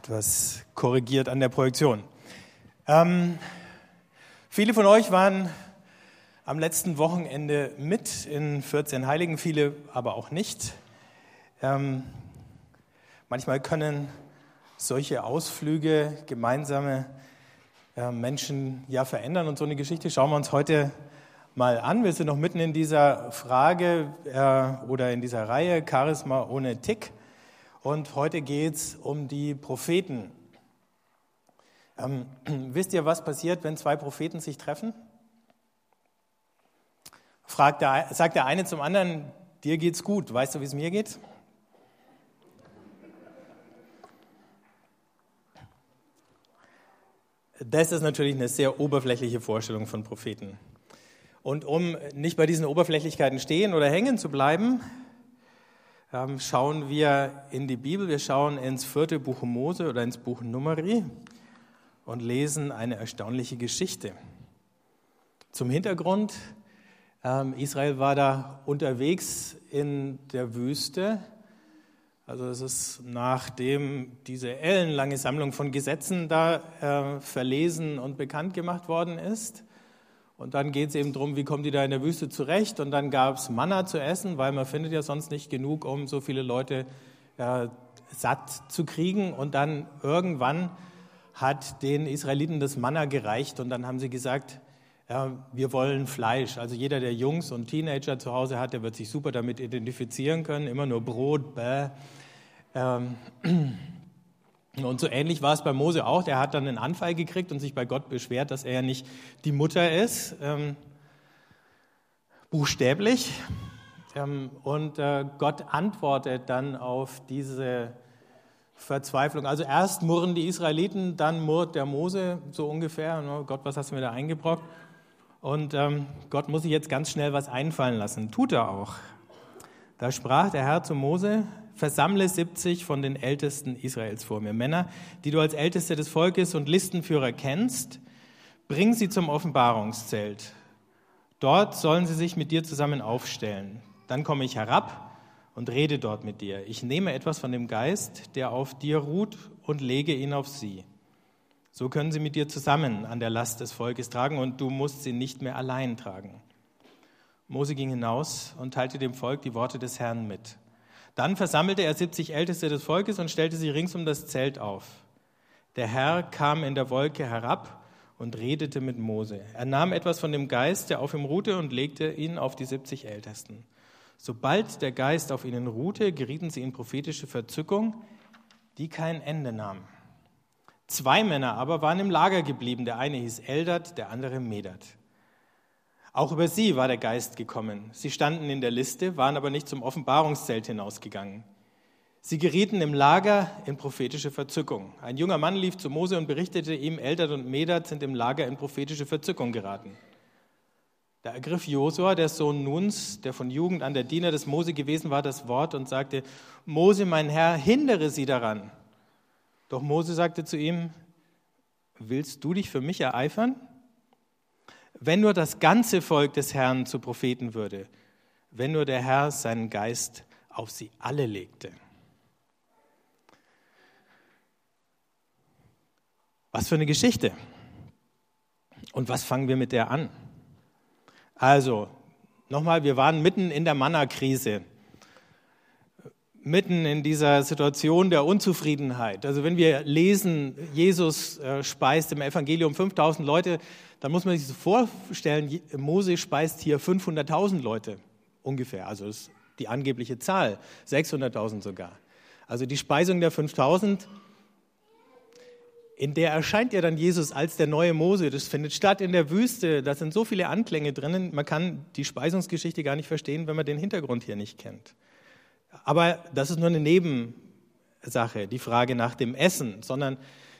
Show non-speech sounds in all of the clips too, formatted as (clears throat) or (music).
etwas korrigiert an der Projektion. Ähm, viele von euch waren am letzten Wochenende mit in 14 Heiligen, viele aber auch nicht. Ähm, manchmal können solche Ausflüge, gemeinsame äh, Menschen ja verändern und so eine Geschichte schauen wir uns heute mal an. Wir sind noch mitten in dieser Frage äh, oder in dieser Reihe Charisma ohne Tick. Und heute geht es um die Propheten. Ähm, (clears throat) wisst ihr, was passiert, wenn zwei Propheten sich treffen? Fragt der, sagt der eine zum anderen, dir geht's gut. Weißt du, wie es mir geht? Das ist natürlich eine sehr oberflächliche Vorstellung von Propheten. Und um nicht bei diesen Oberflächlichkeiten stehen oder hängen zu bleiben, schauen wir in die Bibel, wir schauen ins vierte Buch Mose oder ins Buch Numeri und lesen eine erstaunliche Geschichte. Zum Hintergrund, ähm, Israel war da unterwegs in der Wüste. Also es ist nachdem diese ellenlange Sammlung von Gesetzen da äh, verlesen und bekannt gemacht worden ist. Und dann geht es eben darum, wie kommen die da in der Wüste zurecht. Und dann gab es Manna zu essen, weil man findet ja sonst nicht genug, um so viele Leute äh, satt zu kriegen. Und dann irgendwann hat den Israeliten das Manna gereicht und dann haben sie gesagt, ja, wir wollen Fleisch. Also jeder, der Jungs und Teenager zu Hause hat, der wird sich super damit identifizieren können. Immer nur Brot, bäh. Ähm, (clears throat) und so ähnlich war es bei Mose auch. Der hat dann einen Anfall gekriegt und sich bei Gott beschwert, dass er ja nicht die Mutter ist. Ähm, buchstäblich. Ähm, und äh, Gott antwortet dann auf diese Verzweiflung. Also erst murren die Israeliten, dann murrt der Mose so ungefähr. Oh Gott, was hast du mir da eingebrockt? Und ähm, Gott muss sich jetzt ganz schnell was einfallen lassen. Tut er auch. Da sprach der Herr zu Mose, versammle 70 von den Ältesten Israels vor mir. Männer, die du als Älteste des Volkes und Listenführer kennst, bring sie zum Offenbarungszelt. Dort sollen sie sich mit dir zusammen aufstellen. Dann komme ich herab und rede dort mit dir. Ich nehme etwas von dem Geist, der auf dir ruht, und lege ihn auf sie. So können sie mit dir zusammen an der Last des Volkes tragen und du musst sie nicht mehr allein tragen. Mose ging hinaus und teilte dem Volk die Worte des Herrn mit. Dann versammelte er 70 Älteste des Volkes und stellte sie rings um das Zelt auf. Der Herr kam in der Wolke herab und redete mit Mose. Er nahm etwas von dem Geist, der auf ihm ruhte, und legte ihn auf die 70 Ältesten. Sobald der Geist auf ihnen ruhte, gerieten sie in prophetische Verzückung, die kein Ende nahm. Zwei Männer aber waren im Lager geblieben. Der eine hieß Eldad, der andere Medat. Auch über sie war der Geist gekommen. Sie standen in der Liste, waren aber nicht zum Offenbarungszelt hinausgegangen. Sie gerieten im Lager in prophetische Verzückung. Ein junger Mann lief zu Mose und berichtete ihm, Eldad und Medad sind im Lager in prophetische Verzückung geraten. Da ergriff Josua, der Sohn Nuns, der von Jugend an der Diener des Mose gewesen war, das Wort und sagte, Mose, mein Herr, hindere sie daran. Doch Mose sagte zu ihm, willst du dich für mich ereifern? Wenn nur das ganze Volk des Herrn zu Propheten würde, wenn nur der Herr seinen Geist auf sie alle legte. Was für eine Geschichte. Und was fangen wir mit der an? Also, nochmal, wir waren mitten in der Manna-Krise mitten in dieser Situation der Unzufriedenheit. Also wenn wir lesen, Jesus äh, speist im Evangelium 5000 Leute, dann muss man sich so vorstellen, Mose speist hier 500.000 Leute ungefähr. Also das ist die angebliche Zahl, 600.000 sogar. Also die Speisung der 5000, in der erscheint ja dann Jesus als der neue Mose. Das findet statt in der Wüste. Da sind so viele Anklänge drinnen. Man kann die Speisungsgeschichte gar nicht verstehen, wenn man den Hintergrund hier nicht kennt. Aber das ist nur eine Nebensache, die Frage nach dem Essen, sondern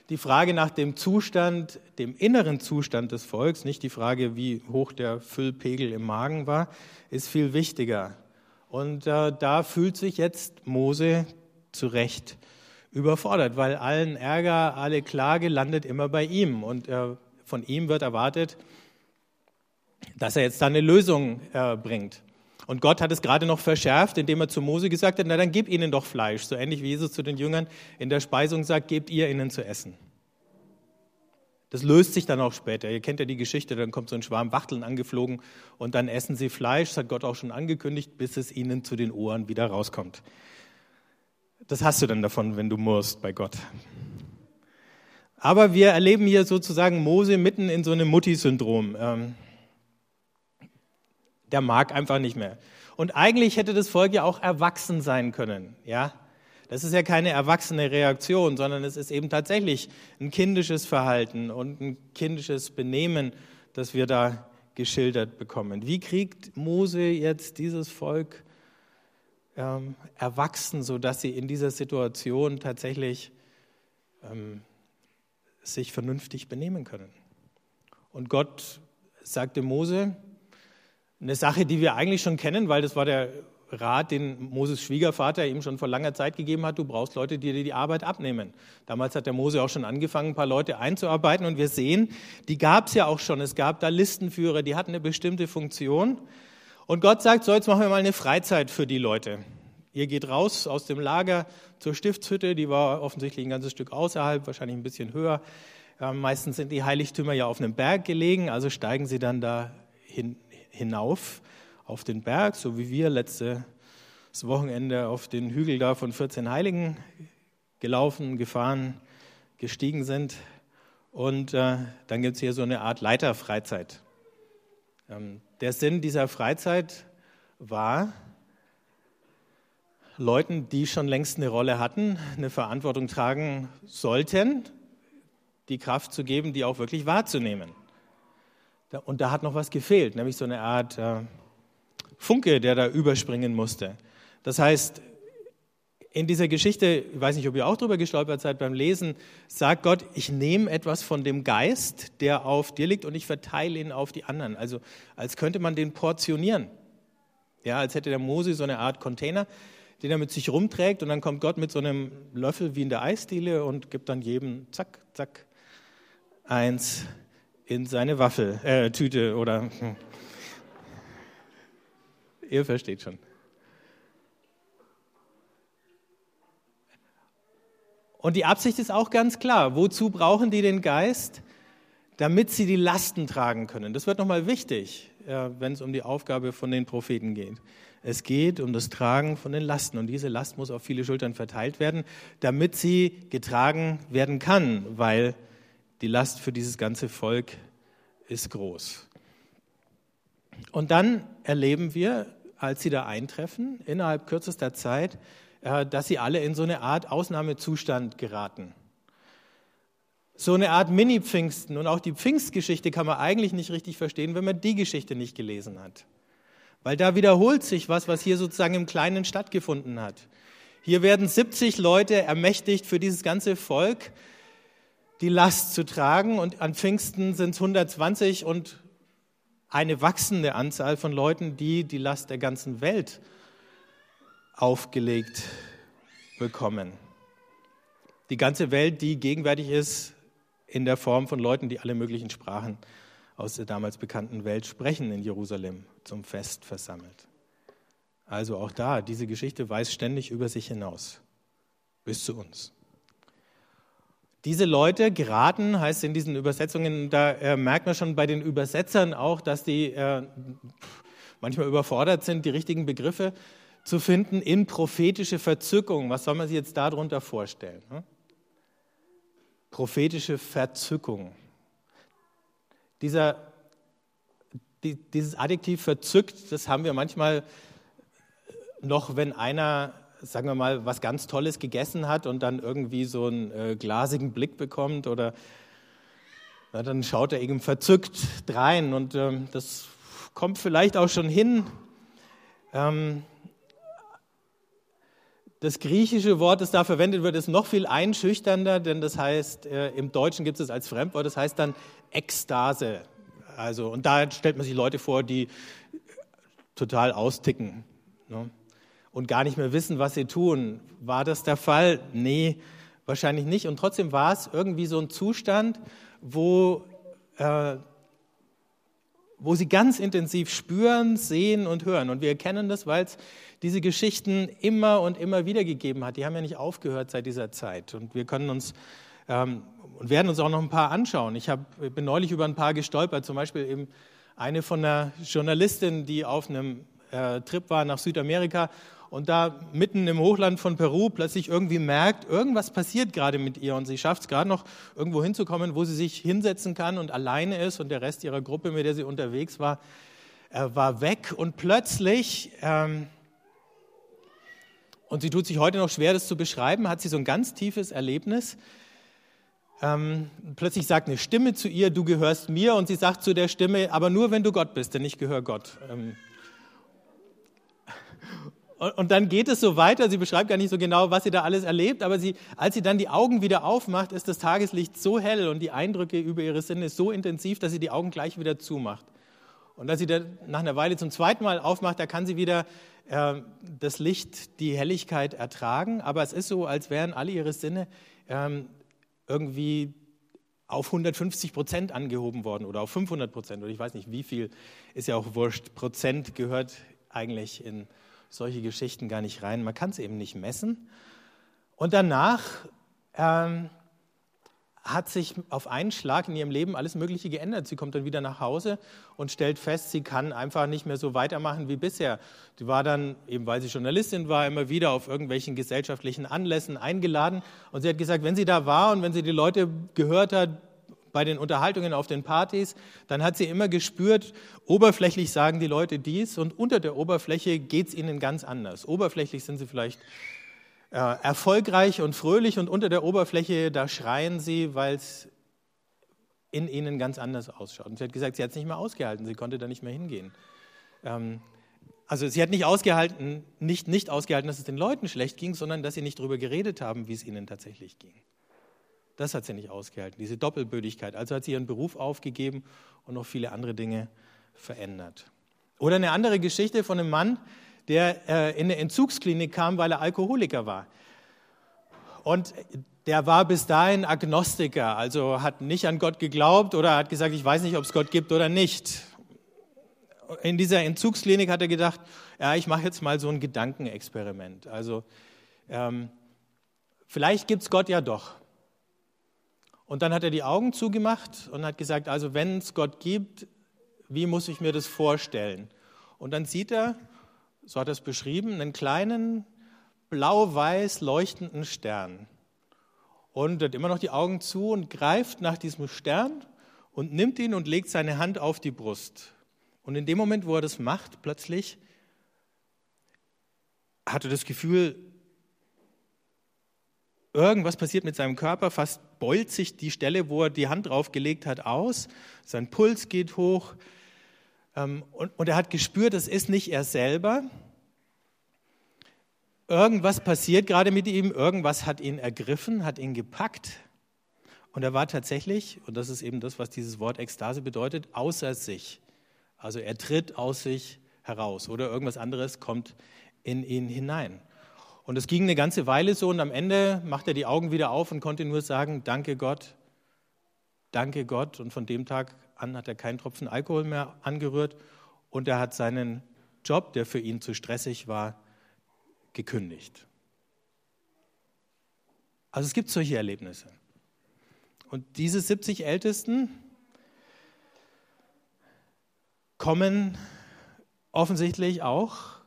die Frage nach dem Zustand, dem inneren Zustand des Volks, nicht die Frage, wie hoch der Füllpegel im Magen war, ist viel wichtiger. Und äh, da fühlt sich jetzt Mose zu Recht überfordert, weil allen Ärger, alle Klage landet immer bei ihm. Und äh, von ihm wird erwartet, dass er jetzt da eine Lösung äh, bringt. Und Gott hat es gerade noch verschärft, indem er zu Mose gesagt hat, na dann gib ihnen doch Fleisch. So ähnlich wie Jesus zu den Jüngern in der Speisung sagt, gebt ihr ihnen zu essen. Das löst sich dann auch später. Ihr kennt ja die Geschichte, dann kommt so ein Schwarm Wachteln angeflogen und dann essen sie Fleisch, das hat Gott auch schon angekündigt, bis es ihnen zu den Ohren wieder rauskommt. Das hast du dann davon, wenn du murst bei Gott. Aber wir erleben hier sozusagen Mose mitten in so einem Mutti-Syndrom. Der mag einfach nicht mehr. Und eigentlich hätte das Volk ja auch erwachsen sein können, ja. Das ist ja keine erwachsene Reaktion, sondern es ist eben tatsächlich ein kindisches Verhalten und ein kindisches Benehmen, das wir da geschildert bekommen. Wie kriegt Mose jetzt dieses Volk ähm, erwachsen, sodass sie in dieser Situation tatsächlich ähm, sich vernünftig benehmen können? Und Gott sagte Mose, eine Sache, die wir eigentlich schon kennen, weil das war der Rat, den Moses Schwiegervater ihm schon vor langer Zeit gegeben hat, du brauchst Leute, die dir die Arbeit abnehmen. Damals hat der Mose auch schon angefangen, ein paar Leute einzuarbeiten und wir sehen, die gab es ja auch schon. Es gab da Listenführer, die hatten eine bestimmte Funktion. Und Gott sagt, so jetzt machen wir mal eine Freizeit für die Leute. Ihr geht raus aus dem Lager zur Stiftshütte, die war offensichtlich ein ganzes Stück außerhalb, wahrscheinlich ein bisschen höher. meistens sind die Heiligtümer ja auf einem Berg gelegen, also steigen sie dann da hin, hinauf auf den Berg, so wie wir letztes Wochenende auf den Hügel da von 14 Heiligen gelaufen, gefahren, gestiegen sind. Und äh, dann gibt es hier so eine Art Leiterfreizeit. Ähm, der Sinn dieser Freizeit war, Leuten, die schon längst eine Rolle hatten, eine Verantwortung tragen sollten, die Kraft zu geben, die auch wirklich wahrzunehmen. Und da hat noch was gefehlt, nämlich so eine Art äh, Funke, der da überspringen musste. Das heißt, in dieser Geschichte, ich weiß nicht, ob ihr auch drüber gestolpert seid beim Lesen, sagt Gott, ich nehme etwas von dem Geist, der auf dir liegt, und ich verteile ihn auf die anderen. Also als könnte man den portionieren. Ja, als hätte der Mose so eine Art Container, den er mit sich rumträgt, und dann kommt Gott mit so einem Löffel wie in der Eisdiele und gibt dann jedem, zack, zack, eins in seine Waffel, äh, Tüte oder. Hm. Ihr versteht schon. Und die Absicht ist auch ganz klar. Wozu brauchen die den Geist? Damit sie die Lasten tragen können. Das wird nochmal wichtig, wenn es um die Aufgabe von den Propheten geht. Es geht um das Tragen von den Lasten. Und diese Last muss auf viele Schultern verteilt werden, damit sie getragen werden kann, weil die Last für dieses ganze Volk ist groß. Und dann erleben wir als sie da eintreffen, innerhalb kürzester Zeit, äh, dass sie alle in so eine Art Ausnahmezustand geraten. So eine Art Mini-Pfingsten. Und auch die Pfingstgeschichte kann man eigentlich nicht richtig verstehen, wenn man die Geschichte nicht gelesen hat. Weil da wiederholt sich was, was hier sozusagen im Kleinen stattgefunden hat. Hier werden 70 Leute ermächtigt für dieses ganze Volk, die Last zu tragen. Und an Pfingsten sind es 120 und eine wachsende Anzahl von Leuten, die die Last der ganzen Welt aufgelegt bekommen. Die ganze Welt, die gegenwärtig ist in der Form von Leuten, die alle möglichen Sprachen aus der damals bekannten Welt sprechen in Jerusalem zum Fest versammelt. Also auch da, diese Geschichte weist ständig über sich hinaus, bis zu uns. Diese Leute geraten, heißt in diesen Übersetzungen, da äh, merkt man schon bei den Übersetzern auch, dass die äh, manchmal überfordert sind, die richtigen Begriffe zu finden in prophetische Verzückung. Was soll man sich jetzt darunter vorstellen? Hm? Prophetische Verzückung. Dieser, die, dieses Adjektiv verzückt, das haben wir manchmal noch, wenn einer sagen wir mal, was ganz Tolles gegessen hat und dann irgendwie so einen äh, glasigen Blick bekommt oder na, dann schaut er eben verzückt drein und ähm, das kommt vielleicht auch schon hin. Ähm, das griechische Wort, das da verwendet wird, ist noch viel einschüchternder, denn das heißt, äh, im Deutschen gibt es als Fremdwort, das heißt dann Ekstase. Also, und da stellt man sich Leute vor, die total austicken. Ne? Und gar nicht mehr wissen, was sie tun. War das der Fall? Nee, wahrscheinlich nicht. Und trotzdem war es irgendwie so ein Zustand, wo, äh, wo sie ganz intensiv spüren, sehen und hören. Und wir erkennen das, weil es diese Geschichten immer und immer wieder gegeben hat. Die haben ja nicht aufgehört seit dieser Zeit. Und wir können uns ähm, und werden uns auch noch ein paar anschauen. Ich, hab, bin neulich über ein paar gestolpert, zum Beispiel eben eine von einer Journalistin, die auf einem äh, Trip war nach Südamerika und da mitten im Hochland von Peru plötzlich irgendwie merkt, irgendwas passiert gerade mit ihr und sie schafft es gerade noch irgendwo hinzukommen, wo sie sich hinsetzen kann und alleine ist und der Rest ihrer Gruppe, mit der sie unterwegs war, äh, war weg und plötzlich, ähm, und sie tut sich heute noch schwer, das zu beschreiben, hat sie so ein ganz tiefes Erlebnis. Ähm, plötzlich sagt eine Stimme zu ihr, du gehörst mir, und sie sagt zu der Stimme, aber nur wenn du Gott bist, denn ich gehöre Gott. Ähm, und dann geht es so weiter. Sie beschreibt gar nicht so genau, was sie da alles erlebt, aber sie, als sie dann die Augen wieder aufmacht, ist das Tageslicht so hell und die Eindrücke über ihre Sinne so intensiv, dass sie die Augen gleich wieder zumacht. Und als sie dann nach einer Weile zum zweiten Mal aufmacht, da kann sie wieder äh, das Licht, die Helligkeit ertragen. Aber es ist so, als wären alle ihre Sinne ähm, irgendwie auf 150 Prozent angehoben worden oder auf 500 Prozent oder ich weiß nicht wie viel, ist ja auch wurscht. Prozent gehört eigentlich in solche Geschichten gar nicht rein. Man kann es eben nicht messen. Und danach ähm, hat sich auf einen Schlag in ihrem Leben alles Mögliche geändert. Sie kommt dann wieder nach Hause und stellt fest, sie kann einfach nicht mehr so weitermachen wie bisher. Sie war dann, eben weil sie Journalistin war, immer wieder auf irgendwelchen gesellschaftlichen Anlässen eingeladen. Und sie hat gesagt, wenn sie da war und wenn sie die Leute gehört hat, bei den Unterhaltungen auf den Partys, dann hat sie immer gespürt, oberflächlich sagen die Leute dies und unter der Oberfläche geht es ihnen ganz anders. Oberflächlich sind sie vielleicht äh, erfolgreich und fröhlich und unter der Oberfläche, da schreien sie, weil es in ihnen ganz anders ausschaut. Und sie hat gesagt, sie hat es nicht mehr ausgehalten, sie konnte da nicht mehr hingehen. Ähm, also sie hat nicht ausgehalten, nicht, nicht ausgehalten, dass es den Leuten schlecht ging, sondern dass sie nicht darüber geredet haben, wie es ihnen tatsächlich ging. Das hat sie nicht ausgehalten, diese Doppelbödigkeit. Also hat sie ihren Beruf aufgegeben und noch viele andere Dinge verändert. Oder eine andere Geschichte von einem Mann, der äh, in eine Entzugsklinik kam, weil er Alkoholiker war. Und der war bis dahin Agnostiker, also hat nicht an Gott geglaubt oder hat gesagt, ich weiß nicht, ob es Gott gibt oder nicht. In dieser Entzugsklinik hat er gedacht, ja, ich mache jetzt mal so ein Gedankenexperiment. Also ähm, vielleicht gibt es Gott ja doch. Und dann hat er die Augen zugemacht und hat gesagt, also wenn es Gott gibt, wie muss ich mir das vorstellen? Und dann sieht er, so hat er es beschrieben, einen kleinen blau-weiß leuchtenden Stern. Und hat immer noch die Augen zu und greift nach diesem Stern und nimmt ihn und legt seine Hand auf die Brust. Und in dem Moment, wo er das macht, plötzlich hat er das Gefühl, irgendwas passiert mit seinem Körper, fast beult sich die Stelle, wo er die Hand draufgelegt hat, aus. Sein Puls geht hoch. Ähm, und, er hat gespürt, es ist nicht er selber. Irgendwas passiert gerade mit ihm, irgendwas hat ihn ergriffen, hat ihn gepackt. Und er war tatsächlich, und das ist eben das, was dieses Wort Ekstase bedeutet, außer sich. Also er tritt aus sich heraus oder irgendwas anderes kommt in ihn hinein. Und es ging eine ganze Weile so und am Ende machte er die Augen wieder auf und konnte nur sagen, danke Gott, danke Gott. Und von dem Tag an hat er keinen Tropfen Alkohol mehr angerührt und er hat seinen Job, der für ihn zu stressig war, gekündigt. Also es gibt solche Erlebnisse. Und diese 70 Ältesten kommen offensichtlich auch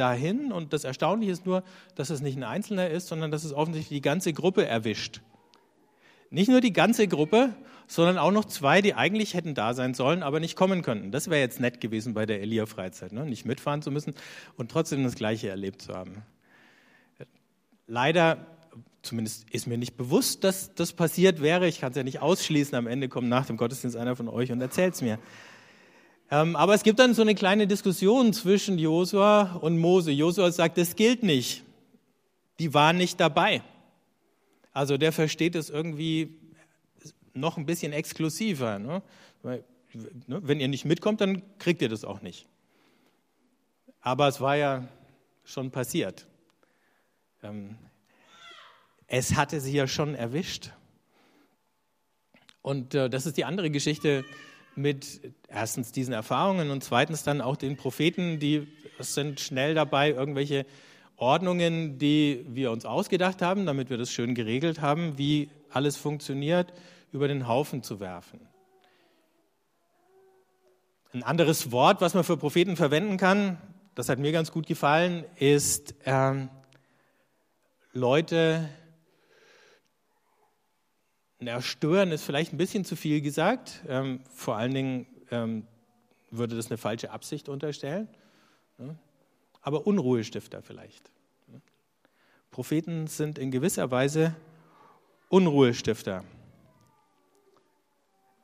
dahin. Und das Erstaunliche ist nur, dass es nicht ein Einzelner ist, sondern dass es offensichtlich die ganze Gruppe erwischt. Nicht nur die ganze Gruppe, sondern auch noch zwei, die eigentlich hätten da sein sollen, aber nicht kommen könnten. Das wäre jetzt nett gewesen bei der Elia-Freizeit, ne? nicht mitfahren zu müssen und trotzdem das Gleiche erlebt zu haben. Leider, zumindest ist mir nicht bewusst, dass das passiert wäre. Ich kann es ja nicht ausschließen. Am Ende kommt nach dem Gottesdienst einer von euch und erzählt es mir. Ähm, aber es gibt dann so eine kleine Diskussion zwischen Josua und Mose. Josua sagt, das gilt nicht. Die waren nicht dabei. Also der versteht es irgendwie noch ein bisschen exklusiver. Ne? ne? Wenn ihr nicht mitkommt, dann kriegt ihr das auch nicht. Aber es war ja schon passiert. Ähm, es hatte sie ja schon erwischt. Und äh, das ist die andere Geschichte, mit erstens diesen Erfahrungen und zweitens dann auch den Propheten, die sind schnell dabei, irgendwelche Ordnungen, die wir uns ausgedacht haben, damit wir das schön geregelt haben, wie alles funktioniert, über den Haufen zu werfen. Ein anderes Wort, was man für Propheten verwenden kann, das hat mir ganz gut gefallen, ist ähm, Leute, na, stören ist vielleicht ein bisschen zu viel gesagt. Ähm, vor allen Dingen ähm, würde das eine falsche Absicht unterstellen. Ne? Aber Unruhestifter vielleicht. Ne? Propheten sind in gewisser Weise Unruhestifter.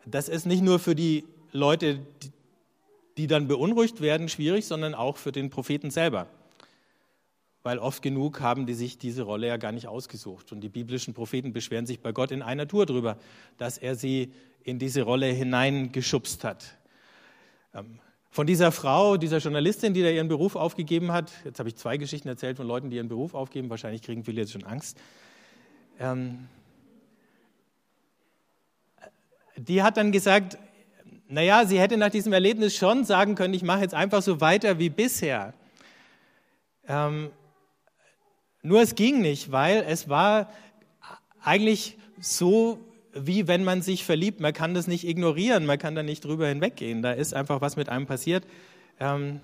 Das ist nicht nur für die Leute, die, die dann beunruhigt werden, schwierig, sondern auch für den Propheten selber. Weil oft genug haben die sich diese Rolle ja gar nicht ausgesucht. Und die biblischen Propheten beschweren sich bei Gott in einer Tour darüber, dass er sie in diese Rolle hineingeschubst hat. Ähm, von dieser Frau, dieser Journalistin, die da ihren Beruf aufgegeben hat, jetzt habe ich zwei Geschichten erzählt von Leuten, die ihren Beruf aufgeben, wahrscheinlich kriegen viele jetzt schon Angst. Ähm, die hat dann gesagt, naja, sie hätte nach diesem Erlebnis schon sagen können, ich mache jetzt einfach so weiter wie bisher. Ähm, nur es ging nicht, weil es war eigentlich so, wie wenn man sich verliebt. Man kann das nicht ignorieren, man kann da nicht drüber hinweggehen. Da ist einfach was mit einem passiert, ähm,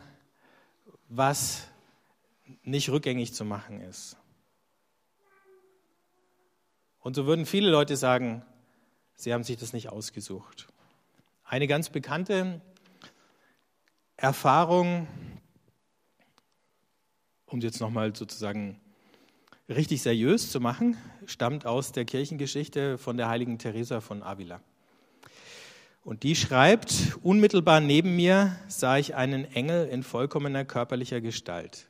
was nicht rückgängig zu machen ist. Und so würden viele Leute sagen, sie haben sich das nicht ausgesucht. Eine ganz bekannte Erfahrung, um jetzt nochmal sozusagen richtig seriös zu machen, stammt aus der Kirchengeschichte von der heiligen Teresa von Avila. Und die schreibt, unmittelbar neben mir sah ich einen Engel in vollkommener körperlicher Gestalt.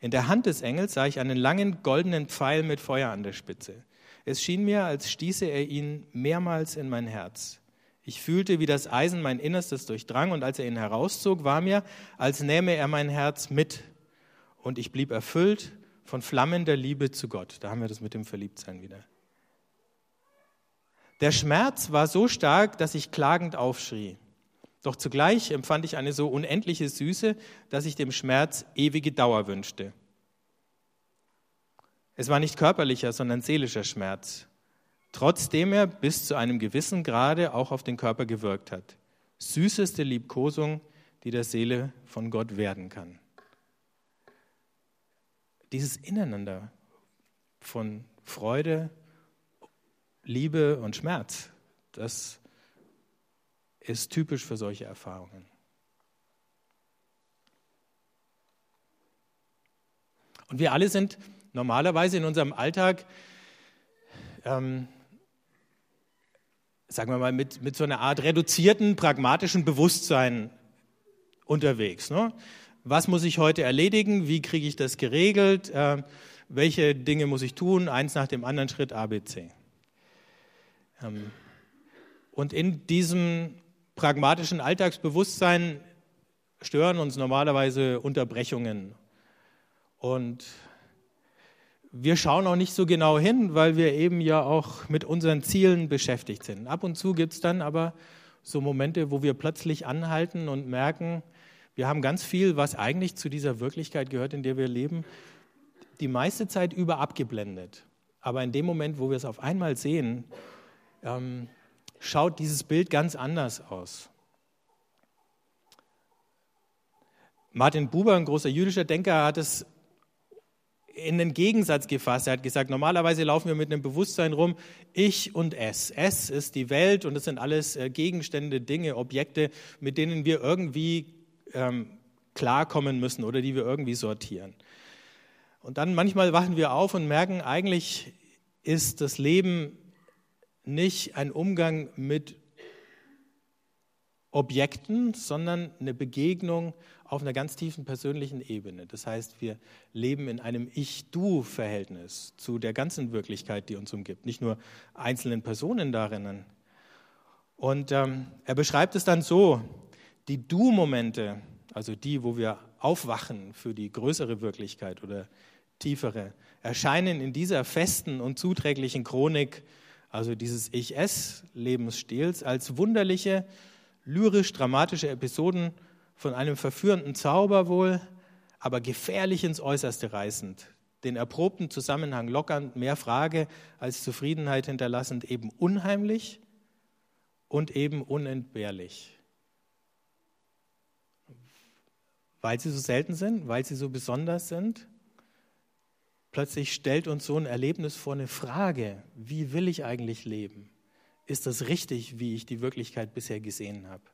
In der Hand des Engels sah ich einen langen goldenen Pfeil mit Feuer an der Spitze. Es schien mir, als stieße er ihn mehrmals in mein Herz. Ich fühlte, wie das Eisen mein Innerstes durchdrang, und als er ihn herauszog, war mir, als nähme er mein Herz mit. Und ich blieb erfüllt von flammender Liebe zu Gott. Da haben wir das mit dem Verliebtsein wieder. Der Schmerz war so stark, dass ich klagend aufschrie. Doch zugleich empfand ich eine so unendliche Süße, dass ich dem Schmerz ewige Dauer wünschte. Es war nicht körperlicher, sondern seelischer Schmerz trotzdem er bis zu einem gewissen Grade auch auf den Körper gewirkt hat. Süßeste Liebkosung, die der Seele von Gott werden kann. Dieses Ineinander von Freude, Liebe und Schmerz, das ist typisch für solche Erfahrungen. Und wir alle sind normalerweise in unserem Alltag ähm, sagen wir mal, mit, mit so einer Art reduzierten, pragmatischen Bewusstsein unterwegs. Ne? Was muss ich heute erledigen? Wie kriege ich das geregelt? Äh, welche Dinge muss ich tun? Eins nach dem anderen Schritt ABC. Ähm, und in diesem pragmatischen Alltagsbewusstsein stören uns normalerweise Unterbrechungen und wir schauen auch nicht so genau hin, weil wir eben ja auch mit unseren Zielen beschäftigt sind. Ab und zu gibt es dann aber so Momente, wo wir plötzlich anhalten und merken, wir haben ganz viel, was eigentlich zu dieser Wirklichkeit gehört, in der wir leben, die meiste Zeit über abgeblendet. Aber in dem Moment, wo wir es auf einmal sehen, ähm, schaut dieses Bild ganz anders aus. Martin Buber, ein großer jüdischer Denker, hat es in den Gegensatz gefasst. Er hat gesagt, normalerweise laufen wir mit einem Bewusstsein rum, ich und es. Es ist die Welt und das sind alles äh, Gegenstände, Dinge, Objekte, mit denen wir irgendwie ähm, klarkommen müssen oder die wir irgendwie sortieren. Und dann manchmal wachen wir auf und merken, eigentlich ist das Leben nicht ein Umgang mit Objekten, sondern eine Begegnung auf einer ganz tiefen persönlichen Ebene. Das heißt, wir leben in einem Ich-Du-Verhältnis zu der ganzen Wirklichkeit, die uns umgibt, nicht nur einzelnen Personen darin. Und ähm, er beschreibt es dann so, die Du-Momente, also die, wo wir aufwachen für die größere Wirklichkeit oder tiefere, erscheinen in dieser festen und zuträglichen Chronik, also dieses Ich-Es-Lebensstils, als wunderliche, lyrisch-dramatische Episoden von einem verführenden Zauber wohl, aber gefährlich ins Äußerste reißend, den erprobten Zusammenhang lockernd, mehr Frage als Zufriedenheit hinterlassend, eben unheimlich und eben unentbehrlich. Weil sie so selten sind, weil sie so besonders sind, plötzlich stellt uns so ein Erlebnis vor eine Frage, wie will ich eigentlich leben? Ist das richtig, wie ich die Wirklichkeit bisher gesehen habe?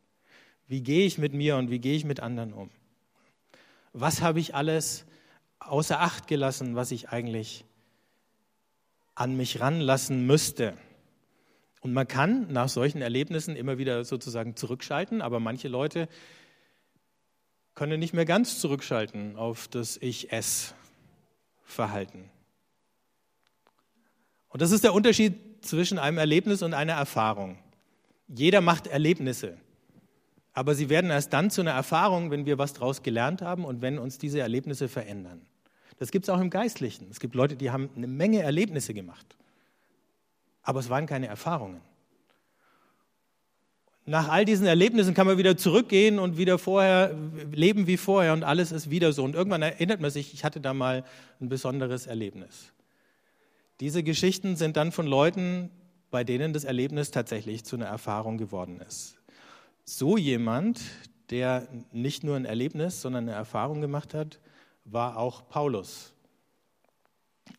Wie gehe ich mit mir und wie gehe ich mit anderen um? Was habe ich alles außer Acht gelassen, was ich eigentlich an mich ranlassen müsste? Und man kann nach solchen Erlebnissen immer wieder sozusagen zurückschalten, aber manche Leute können nicht mehr ganz zurückschalten auf das Ich-Es-Verhalten. Und das ist der Unterschied zwischen einem Erlebnis und einer Erfahrung. Jeder macht Erlebnisse. Aber sie werden erst dann zu einer Erfahrung, wenn wir was daraus gelernt haben und wenn uns diese Erlebnisse verändern. Das gibt es auch im Geistlichen. Es gibt Leute, die haben eine Menge Erlebnisse gemacht. Aber es waren keine Erfahrungen. Nach all diesen Erlebnissen kann man wieder zurückgehen und wieder vorher leben wie vorher und alles ist wieder so. Und irgendwann erinnert man sich, ich hatte da mal ein besonderes Erlebnis. Diese Geschichten sind dann von Leuten, bei denen das Erlebnis tatsächlich zu einer Erfahrung geworden ist so jemand, der nicht nur ein Erlebnis, sondern eine Erfahrung gemacht hat, war auch Paulus.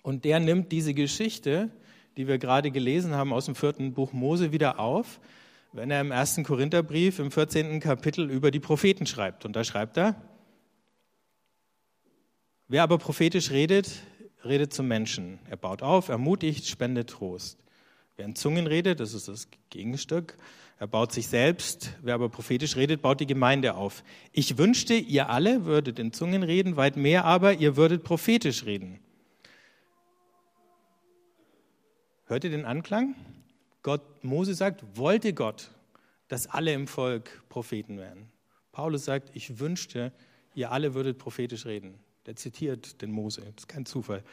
Und der nimmt diese Geschichte, die wir gerade gelesen haben aus dem vierten Buch Mose, wieder auf, wenn er im ersten Korintherbrief im 14. Kapitel über die Propheten schreibt. Und da schreibt er, wer aber prophetisch redet, redet zum Menschen. Er baut auf, ermutigt, spendet Trost. Wer in Zungen redet, das ist das Gegenstück, er baut sich selbst, wer aber prophetisch redet, baut die Gemeinde auf. Ich wünschte, ihr alle würdet in Zungen reden, weit mehr aber, ihr würdet prophetisch reden. Hört ihr den Anklang? Gott, Mose sagt, wollte Gott, dass alle im Volk Propheten werden. Paulus sagt, ich wünschte, ihr alle würdet prophetisch reden. Der zitiert den Mose. Das ist kein Zufall,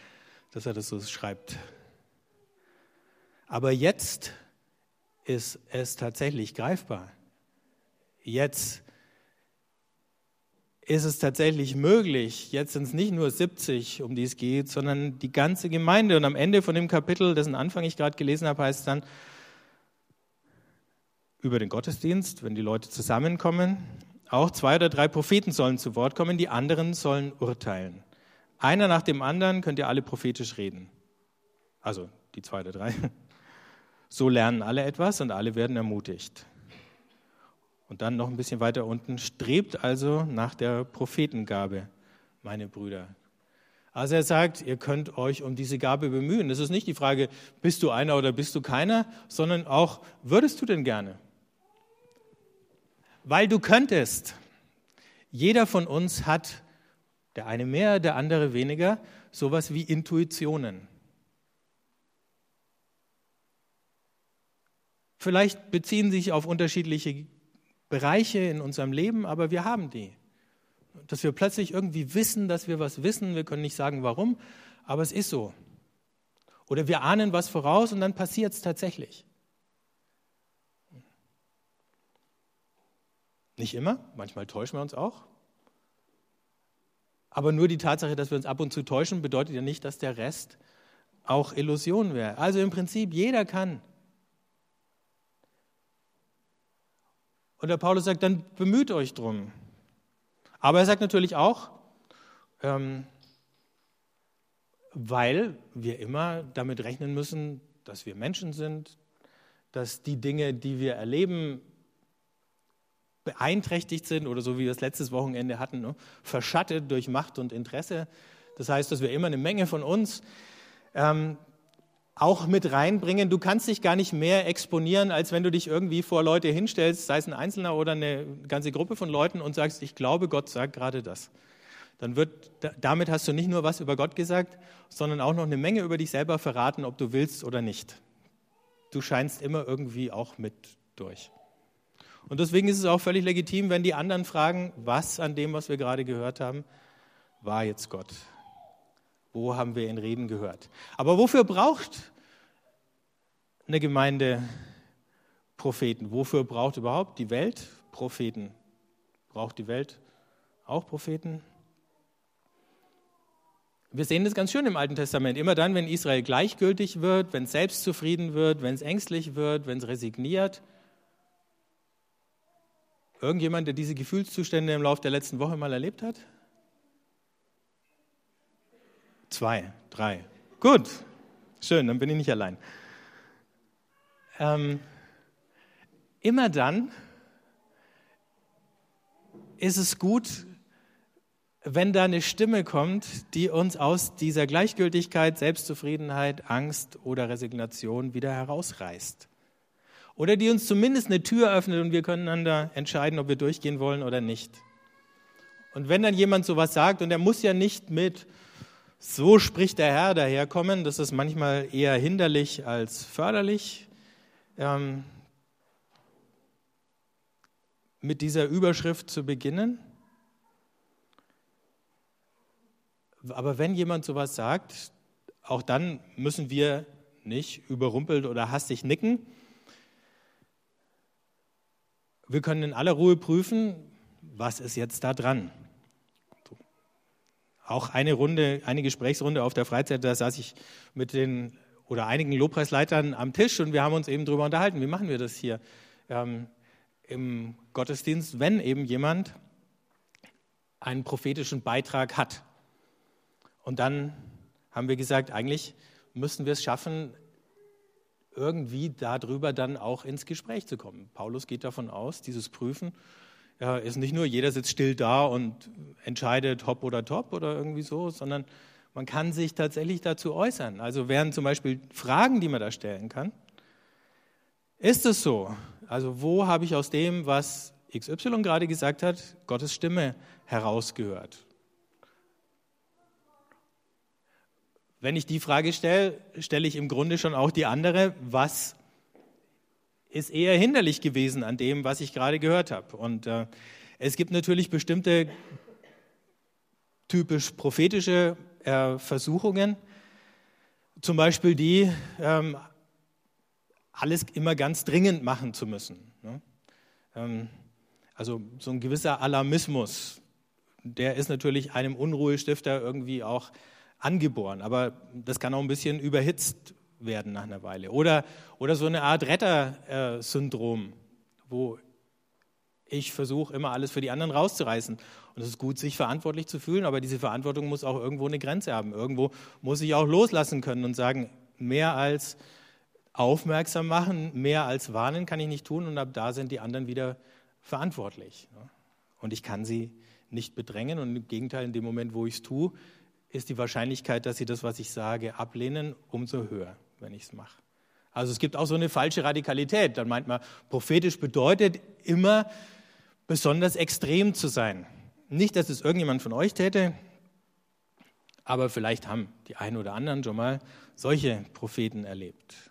dass er das so schreibt. Aber jetzt ist es tatsächlich greifbar. Jetzt ist es tatsächlich möglich. Jetzt sind es nicht nur 70, um die es geht, sondern die ganze Gemeinde. Und am Ende von dem Kapitel, dessen Anfang ich gerade gelesen habe, heißt es dann über den Gottesdienst, wenn die Leute zusammenkommen, auch zwei oder drei Propheten sollen zu Wort kommen, die anderen sollen urteilen. Einer nach dem anderen könnt ihr alle prophetisch reden. Also die zwei oder drei. So lernen alle etwas und alle werden ermutigt. Und dann noch ein bisschen weiter unten, strebt also nach der Prophetengabe, meine Brüder. Also er sagt, ihr könnt euch um diese Gabe bemühen. Es ist nicht die Frage, bist du einer oder bist du keiner, sondern auch, würdest du denn gerne? Weil du könntest. Jeder von uns hat, der eine mehr, der andere weniger, sowas wie Intuitionen. Vielleicht beziehen sich auf unterschiedliche Bereiche in unserem Leben, aber wir haben die. Dass wir plötzlich irgendwie wissen, dass wir was wissen, wir können nicht sagen warum, aber es ist so. Oder wir ahnen was voraus und dann passiert es tatsächlich. Nicht immer, manchmal täuschen wir uns auch. Aber nur die Tatsache, dass wir uns ab und zu täuschen, bedeutet ja nicht, dass der Rest auch Illusion wäre. Also im Prinzip, jeder kann. Und der Paulus sagt, dann bemüht euch drum. Aber er sagt natürlich auch, ähm, weil wir immer damit rechnen müssen, dass wir Menschen sind, dass die Dinge, die wir erleben, beeinträchtigt sind oder so wie wir es letztes Wochenende hatten, ne, verschattet durch Macht und Interesse. Das heißt, dass wir immer eine Menge von uns ähm, auch mit reinbringen. Du kannst dich gar nicht mehr exponieren, als wenn du dich irgendwie vor Leute hinstellst, sei es ein Einzelner oder eine ganze Gruppe von Leuten und sagst, ich glaube, Gott sagt gerade das. Dann wird, damit hast du nicht nur was über Gott gesagt, sondern auch noch eine Menge über dich selber verraten, ob du willst oder nicht. Du scheinst immer irgendwie auch mit durch. Und deswegen ist es auch völlig legitim, wenn die anderen fragen, was an dem, was wir gerade gehört haben, war jetzt Gott. Wo haben wir ihn reden gehört? Aber wofür braucht eine Gemeinde Propheten. Wofür braucht überhaupt die Welt Propheten? Braucht die Welt auch Propheten? Wir sehen das ganz schön im Alten Testament. Immer dann, wenn Israel gleichgültig wird, wenn es selbstzufrieden wird, wenn es ängstlich wird, wenn es resigniert. Irgendjemand, der diese Gefühlszustände im Laufe der letzten Woche mal erlebt hat? Zwei, drei. Gut, schön, dann bin ich nicht allein. Ähm, immer dann ist es gut, wenn da eine Stimme kommt, die uns aus dieser Gleichgültigkeit, Selbstzufriedenheit, Angst oder Resignation wieder herausreißt. Oder die uns zumindest eine Tür öffnet und wir können da entscheiden, ob wir durchgehen wollen oder nicht. Und wenn dann jemand sowas sagt, und er muss ja nicht mit so spricht der Herr daherkommen, das ist manchmal eher hinderlich als förderlich, ähm, mit dieser Überschrift zu beginnen. Aber wenn jemand sowas sagt, auch dann müssen wir nicht überrumpelt oder hastig nicken. Wir können in aller Ruhe prüfen, was ist jetzt da dran. Auch eine Runde, eine Gesprächsrunde auf der Freizeit, da saß ich mit den oder einigen Lobpreisleitern am Tisch und wir haben uns eben darüber unterhalten, wie machen wir das hier ähm, im Gottesdienst, wenn eben jemand einen prophetischen Beitrag hat. Und dann haben wir gesagt, eigentlich müssen wir es schaffen, irgendwie darüber dann auch ins Gespräch zu kommen. Paulus geht davon aus, dieses Prüfen ja, ist nicht nur, jeder sitzt still da und entscheidet hopp oder top oder irgendwie so, sondern man kann sich tatsächlich dazu äußern. Also wären zum Beispiel Fragen, die man da stellen kann. Ist es so? Also wo habe ich aus dem, was XY gerade gesagt hat, Gottes Stimme herausgehört? Wenn ich die Frage stelle, stelle ich im Grunde schon auch die andere, was ist eher hinderlich gewesen an dem, was ich gerade gehört habe. Und äh, es gibt natürlich bestimmte typisch prophetische äh, Versuchungen, zum Beispiel die, ähm, alles immer ganz dringend machen zu müssen. Ne? Ähm, also so ein gewisser Alarmismus, der ist natürlich einem Unruhestifter irgendwie auch angeboren, aber das kann auch ein bisschen überhitzt werden nach einer Weile. Oder, oder so eine Art Retter-Syndrom, wo ich versuche, immer alles für die anderen rauszureißen. Und es ist gut, sich verantwortlich zu fühlen, aber diese Verantwortung muss auch irgendwo eine Grenze haben. Irgendwo muss ich auch loslassen können und sagen, mehr als aufmerksam machen, mehr als warnen kann ich nicht tun und ab da sind die anderen wieder verantwortlich. Und ich kann sie nicht bedrängen und im Gegenteil, in dem Moment, wo ich es tue, ist die Wahrscheinlichkeit, dass sie das, was ich sage, ablehnen, umso höher, wenn ich es mache. Also es gibt auch so eine falsche Radikalität. Dann meint man, prophetisch bedeutet immer besonders extrem zu sein. Nicht, dass es irgendjemand von euch täte, aber vielleicht haben die einen oder anderen schon mal solche Propheten erlebt.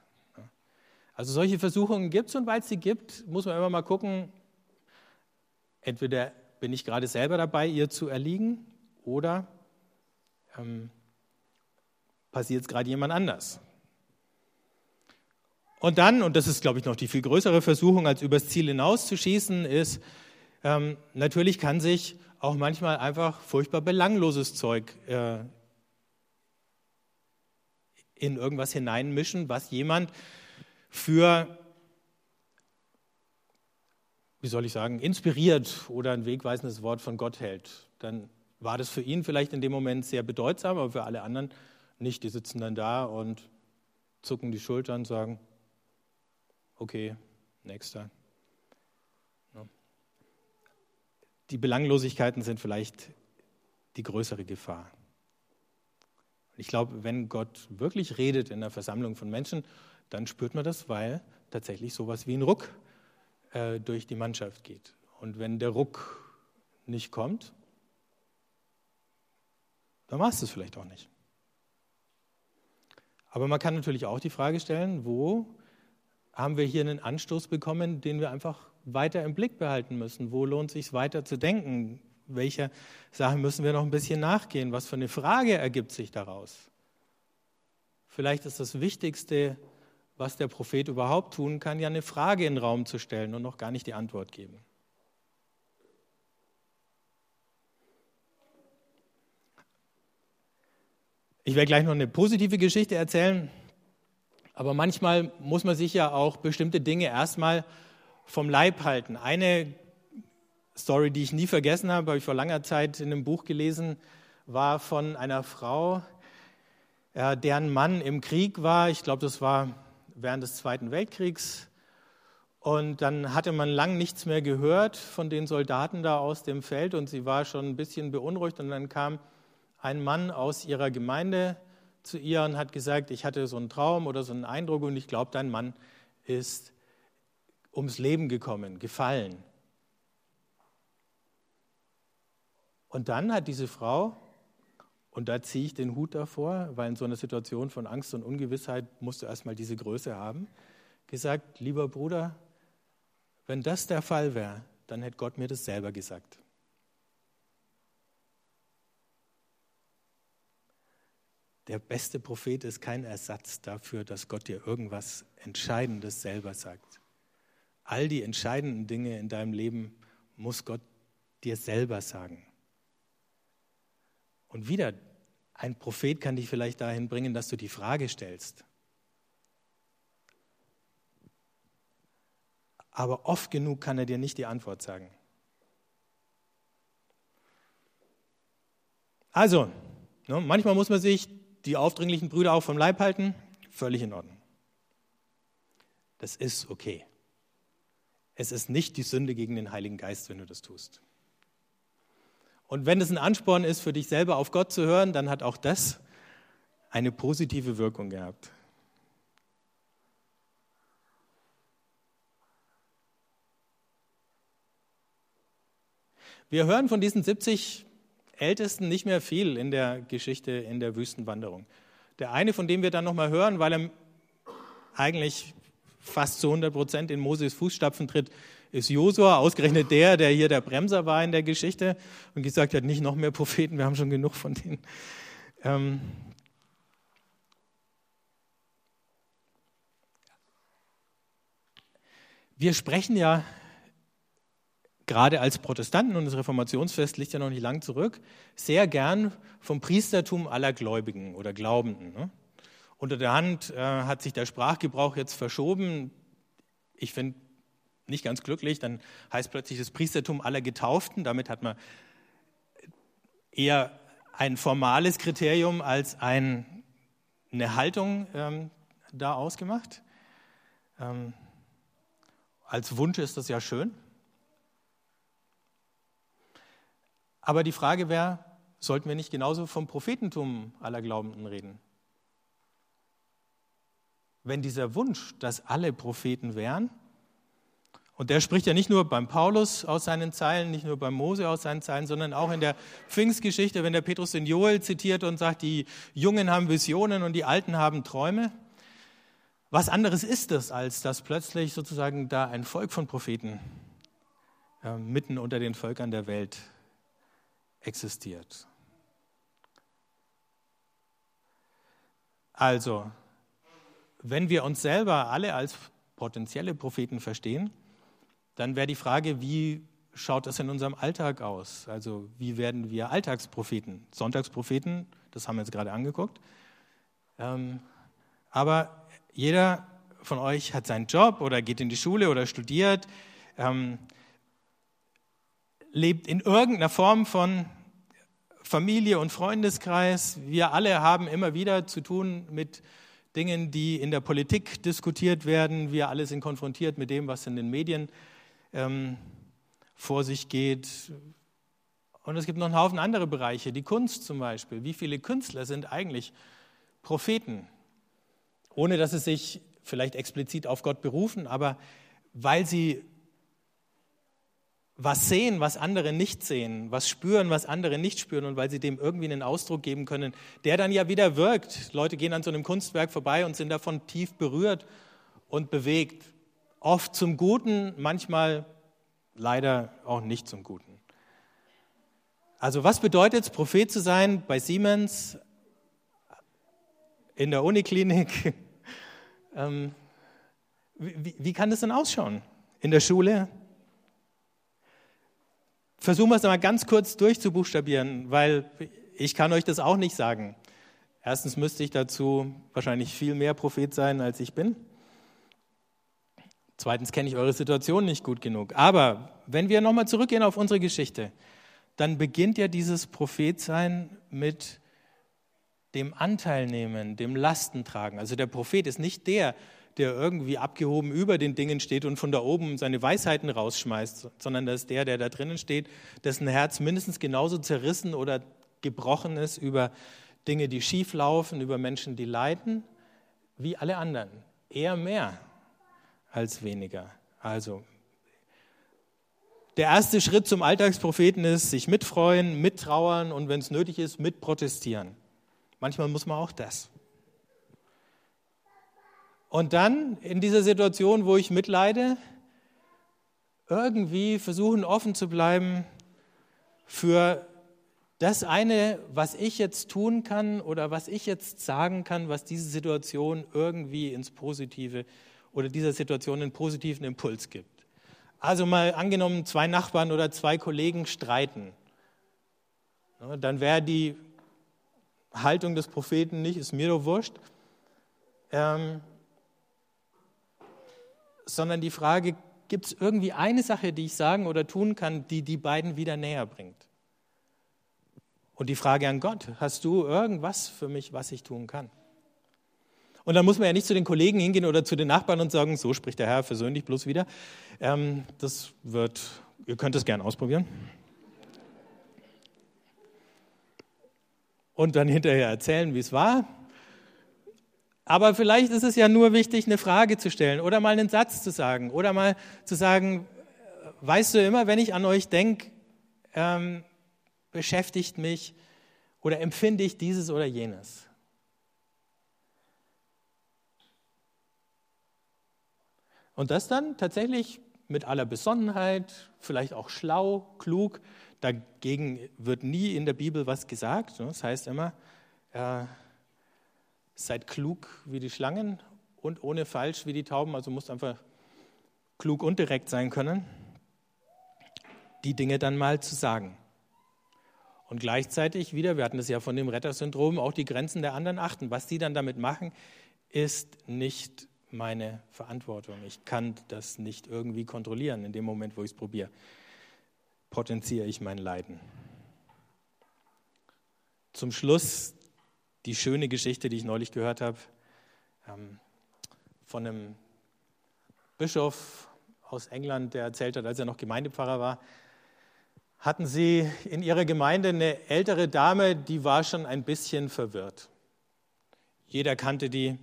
Also solche Versuchungen gibt es und weil es sie gibt, muss man immer mal gucken, entweder bin ich gerade selber dabei, ihr zu erliegen oder ähm, passiert es gerade jemand anders. Und dann, und das ist, glaube ich, noch die viel größere Versuchung, als übers Ziel hinauszuschießen, ist, ähm, natürlich kann sich auch manchmal einfach furchtbar belangloses Zeug äh, in irgendwas hineinmischen, was jemand für, wie soll ich sagen, inspiriert oder ein wegweisendes Wort von Gott hält. Dann war das für ihn vielleicht in dem Moment sehr bedeutsam, aber für alle anderen nicht. Die sitzen dann da und zucken die Schultern und sagen, okay, nächster. Die Belanglosigkeiten sind vielleicht die größere Gefahr. Ich glaube, wenn Gott wirklich redet in einer Versammlung von Menschen, dann spürt man das, weil tatsächlich sowas wie ein Ruck äh, durch die Mannschaft geht. Und wenn der Ruck nicht kommt, dann machst du es vielleicht auch nicht. Aber man kann natürlich auch die Frage stellen, wo haben wir hier einen Anstoß bekommen, den wir einfach weiter im Blick behalten müssen? Wo lohnt es sich weiter zu denken? Welche Sachen müssen wir noch ein bisschen nachgehen? Was für eine Frage ergibt sich daraus? Vielleicht ist das Wichtigste, was der Prophet überhaupt tun kann, ja eine Frage in den Raum zu stellen und noch gar nicht die Antwort geben. Ich werde gleich noch eine positive Geschichte erzählen, aber manchmal muss man sich ja auch bestimmte Dinge erstmal vom Leib halten. Eine Story, die ich nie vergessen habe, habe ich vor langer Zeit in einem Buch gelesen, war von einer Frau, deren Mann im Krieg war. Ich glaube, das war während des Zweiten Weltkriegs. Und dann hatte man lang nichts mehr gehört von den Soldaten da aus dem Feld und sie war schon ein bisschen beunruhigt. Und dann kam ein Mann aus ihrer Gemeinde zu ihr und hat gesagt, ich hatte so einen Traum oder so einen Eindruck und ich glaube, dein Mann ist ums Leben gekommen, gefallen. Und dann hat diese Frau, und da ziehe ich den Hut davor, weil in so einer Situation von Angst und Ungewissheit musst du erstmal diese Größe haben, gesagt, lieber Bruder, wenn das der Fall wäre, dann hätte Gott mir das selber gesagt. Der beste Prophet ist kein Ersatz dafür, dass Gott dir irgendwas Entscheidendes selber sagt. All die entscheidenden Dinge in deinem Leben muss Gott dir selber sagen. Und wieder, ein Prophet kann dich vielleicht dahin bringen, dass du die Frage stellst. Aber oft genug kann er dir nicht die Antwort sagen. Also, ne, manchmal muss man sich die aufdringlichen Brüder auch vom Leib halten, völlig in Ordnung. Das ist okay. Es ist nicht die Sünde gegen den Heiligen Geist, wenn du das tust. Und wenn es ein Ansporn ist, für dich selber auf Gott zu hören, dann hat auch das eine positive Wirkung gehabt. Wir hören von diesen 70 Ältesten nicht mehr viel in der Geschichte in der Wüstenwanderung. Der eine, von dem wir dann nochmal hören, weil er eigentlich fast zu 100 Prozent in Moses Fußstapfen tritt, ist Josua, ausgerechnet der, der hier der Bremser war in der Geschichte und gesagt hat, nicht noch mehr Propheten, wir haben schon genug von denen. Ähm wir sprechen ja gerade als Protestanten, und das Reformationsfest liegt ja noch nicht lang zurück, sehr gern vom Priestertum aller Gläubigen oder Glaubenden. Ne? Unter der Hand äh, hat sich der Sprachgebrauch jetzt verschoben. Ich finde nicht ganz glücklich, dann heißt plötzlich das Priestertum aller Getauften. Damit hat man eher ein formales Kriterium als ein, eine Haltung ähm, da ausgemacht. Ähm, als Wunsch ist das ja schön. Aber die Frage wäre, sollten wir nicht genauso vom Prophetentum aller Glaubenden reden? Wenn dieser Wunsch, dass alle Propheten wären, und der spricht ja nicht nur beim Paulus aus seinen Zeilen, nicht nur beim Mose aus seinen Zeilen, sondern auch in der Pfingstgeschichte, wenn der Petrus den Joel zitiert und sagt, die Jungen haben Visionen und die Alten haben Träume. Was anderes ist es, als dass plötzlich sozusagen da ein Volk von Propheten äh, mitten unter den Völkern der Welt existiert. Also, wenn wir uns selber alle als potenzielle Propheten verstehen, dann wäre die Frage, wie schaut das in unserem Alltag aus? Also wie werden wir Alltagspropheten? Sonntagspropheten, das haben wir jetzt gerade angeguckt. Ähm, aber jeder von euch hat seinen Job oder geht in die Schule oder studiert. Ähm, lebt in irgendeiner Form von Familie und Freundeskreis. Wir alle haben immer wieder zu tun mit Dingen, die in der Politik diskutiert werden. Wir alle sind konfrontiert mit dem, was in den Medien ähm, vor sich geht. Und es gibt noch einen Haufen andere Bereiche, die Kunst zum Beispiel. Wie viele Künstler sind eigentlich Propheten? Ohne dass sie sich vielleicht explizit auf Gott berufen, aber weil sie was sehen, was andere nicht sehen, was spüren, was andere nicht spüren und weil sie dem irgendwie einen Ausdruck geben können, der dann ja wieder wirkt. Leute gehen an so einem Kunstwerk vorbei und sind davon tief berührt und bewegt. Oft zum Guten, manchmal leider auch nicht zum Guten. Also was bedeutet es, Prophet zu sein bei Siemens in der Uniklinik? (laughs) ähm, Wie, wie kann das denn ausschauen in der Schule? Versuchen wir es mal ganz kurz durchzubuchstabieren, weil ich kann euch das auch nicht sagen. Erstens müsste ich dazu wahrscheinlich viel mehr Prophet sein, als ich bin. Zweitens kenne ich eure Situation nicht gut genug. Aber wenn wir nochmal zurückgehen auf unsere Geschichte, dann beginnt ja dieses Prophetsein mit dem Anteil nehmen, dem Lastentragen. Also der Prophet ist nicht der, der irgendwie abgehoben über den Dingen steht und von da oben seine Weisheiten rausschmeißt, sondern das ist der, der da drinnen steht, dessen Herz mindestens genauso zerrissen oder gebrochen ist über Dinge, die schief laufen, über Menschen, die leiden, wie alle anderen. Eher mehr als weniger. Also der erste Schritt zum Alltagspropheten ist, sich mitfreuen, mittrauern und wenn es nötig ist, mitprotestieren. Manchmal muss man auch das. Und dann in dieser Situation, wo ich mitleide, irgendwie versuchen offen zu bleiben für das eine, was ich jetzt tun kann oder was ich jetzt sagen kann, was diese Situation irgendwie ins Positive oder dieser Situation einen positiven Impuls gibt. Also mal angenommen, zwei Nachbarn oder zwei Kollegen streiten. Dann wäre die Haltung des Propheten nicht, ist mir doch wurscht, ähm, sondern die Frage, gibt es irgendwie eine Sache, die ich sagen oder tun kann, die die beiden wieder näher bringt? Und die Frage an Gott, hast du irgendwas für mich, was ich tun kann? Und dann muss man ja nicht zu den Kollegen hingehen oder zu den Nachbarn und sagen, so spricht der Herr versöhnlich bloß wieder. Ähm, das wird, ihr könnt es gerne ausprobieren. und dann hinterher erzählen, wie es war. Aber vielleicht ist es ja nur wichtig, eine Frage zu stellen oder mal einen Satz zu sagen oder mal zu sagen, weißt du immer, wenn ich an euch denke, ähm, beschäftigt mich oder empfinde ich dieses oder jenes. Und das dann tatsächlich mit aller Besonnenheit, vielleicht auch schlau, klug, Dagegen wird nie in der Bibel was gesagt. Das heißt immer, äh, seid klug wie die Schlangen und ohne falsch wie die Tauben. Also musst einfach klug und direkt sein können, die Dinge dann mal zu sagen. Und gleichzeitig wieder, wir hatten das ja von dem Rettersyndrom, auch die Grenzen der anderen achten. Was die dann damit machen, ist nicht meine Verantwortung. Ich kann das nicht irgendwie kontrollieren in dem Moment, wo ich es probiere potenziere ich mein Leiden. Zum Schluss die schöne Geschichte, die ich neulich gehört habe, ähm, von einem Bischof aus England, der erzählt hat, als er noch Gemeindepfarrer war, hatten sie in ihrer Gemeinde eine ältere Dame, die war schon ein bisschen verwirrt. Jeder kannte die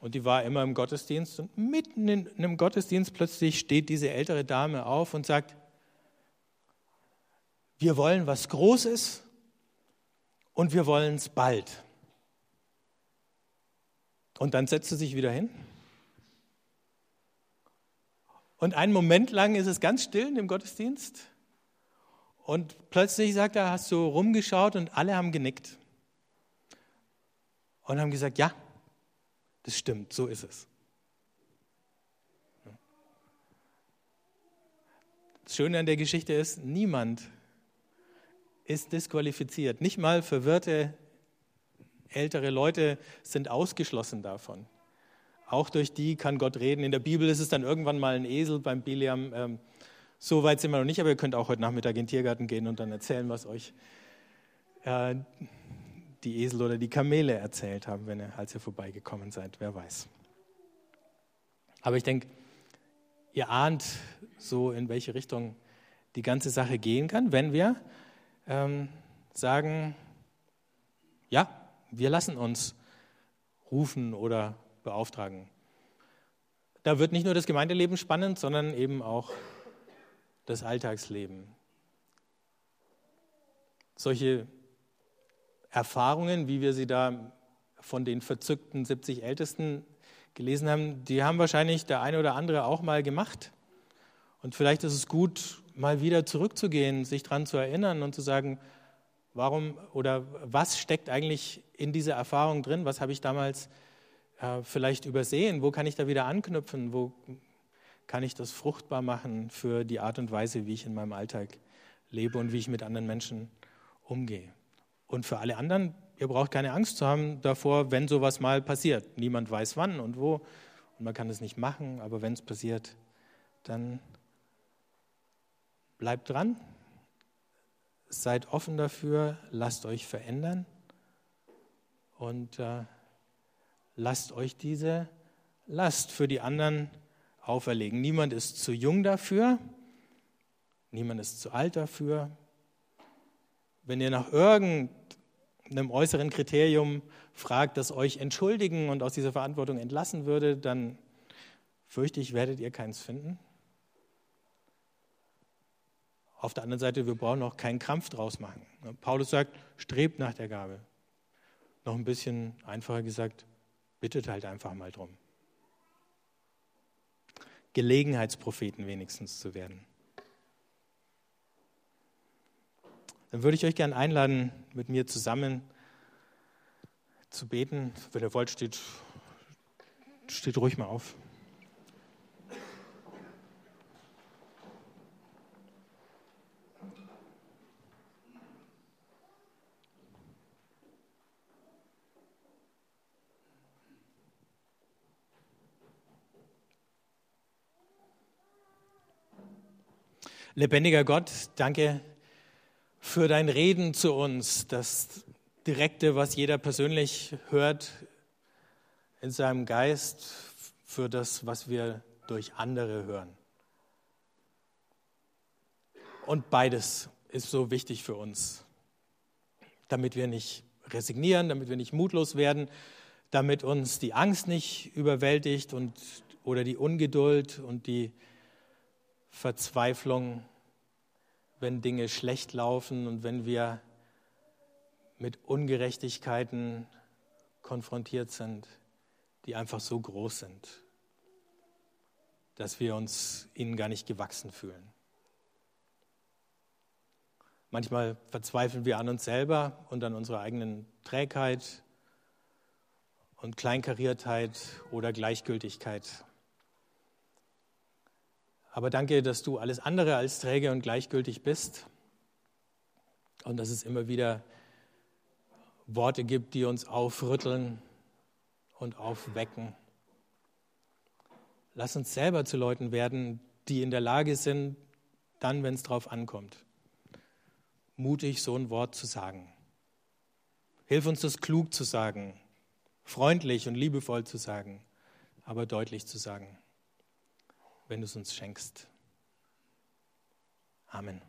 und die war immer im Gottesdienst. Und mitten in einem Gottesdienst plötzlich steht diese ältere Dame auf und sagt, wir wollen was Großes und wir wollen es bald. Und dann setzt sie sich wieder hin. Und einen Moment lang ist es ganz still in dem Gottesdienst. Und plötzlich sagt er, hast du rumgeschaut und alle haben genickt. Und haben gesagt, ja, das stimmt, so ist es. Das Schöne an der Geschichte ist, niemand ist disqualifiziert. Nicht mal verwirrte ältere Leute sind ausgeschlossen davon. Auch durch die kann Gott reden. In der Bibel ist es dann irgendwann mal ein Esel beim Biliam. Ähm, so weit sind wir noch nicht, aber ihr könnt auch heute Nachmittag in den Tiergarten gehen und dann erzählen, was euch äh, die Esel oder die Kamele erzählt haben, wenn ihr, als ihr vorbeigekommen seid. Wer weiß. Aber ich denke, ihr ahnt so, in welche Richtung die ganze Sache gehen kann, wenn wir ähm, sagen, ja, wir lassen uns rufen oder beauftragen. Da wird nicht nur das Gemeindeleben spannend, sondern eben auch das Alltagsleben. Solche Erfahrungen, wie wir sie da von den verzückten 70 Ältesten gelesen haben, die haben wahrscheinlich der eine oder andere auch mal gemacht. Und vielleicht ist es gut, mal wieder zurückzugehen, sich daran zu erinnern und zu sagen, warum oder was steckt eigentlich in dieser Erfahrung drin? Was habe ich damals äh, vielleicht übersehen? Wo kann ich da wieder anknüpfen? Wo kann ich das fruchtbar machen für die Art und Weise, wie ich in meinem Alltag lebe und wie ich mit anderen Menschen umgehe? Und für alle anderen, ihr braucht keine Angst zu haben davor, wenn sowas mal passiert. Niemand weiß wann und wo und man kann es nicht machen, aber wenn es passiert, dann bleibt dran, seid offen dafür, lasst euch verändern und äh, lasst euch diese Last für die anderen auferlegen. Niemand ist zu jung dafür, niemand ist zu alt dafür. Wenn ihr nach irgendeinem äußeren Kriterium fragt, das euch entschuldigen und aus dieser Verantwortung entlassen würde, dann fürchte ich, werdet ihr keins finden. Auf der anderen Seite, wir brauchen auch keinen Krampf draus machen. Paulus sagt, strebt nach der Gabe. Noch ein bisschen einfacher gesagt, bittet halt einfach mal drum. Gelegenheitspropheten wenigstens zu werden. Dann würde ich euch gerne einladen, mit mir zusammen zu beten. Wenn ihr wollt, steht, steht ruhig mal auf. Lebendiger Gott, danke für dein Reden zu uns, das Direkte, was jeder persönlich hört in seinem Geist, für das, was wir durch andere hören. Und beides ist so wichtig für uns, damit wir nicht resignieren, damit wir nicht mutlos werden, damit uns die Angst nicht überwältigt und, oder die Ungeduld und die Verzweiflung, wenn Dinge schlecht laufen und wenn wir mit Ungerechtigkeiten konfrontiert sind, die einfach so groß sind, dass wir uns ihnen gar nicht gewachsen fühlen. Manchmal verzweifeln wir an uns selber und an unserer eigenen Trägheit und Kleinkariertheit oder Gleichgültigkeit. Aber danke, dass du alles andere als träge und gleichgültig bist und dass es immer wieder Worte gibt, die uns aufrütteln und aufwecken. Lass uns selber zu Leuten werden, die in der Lage sind, dann, wenn es drauf ankommt, mutig so ein Wort zu sagen. Hilf uns, das klug zu sagen, freundlich und liebevoll zu sagen, aber deutlich zu sagen wenn du es uns schenkst. Amen.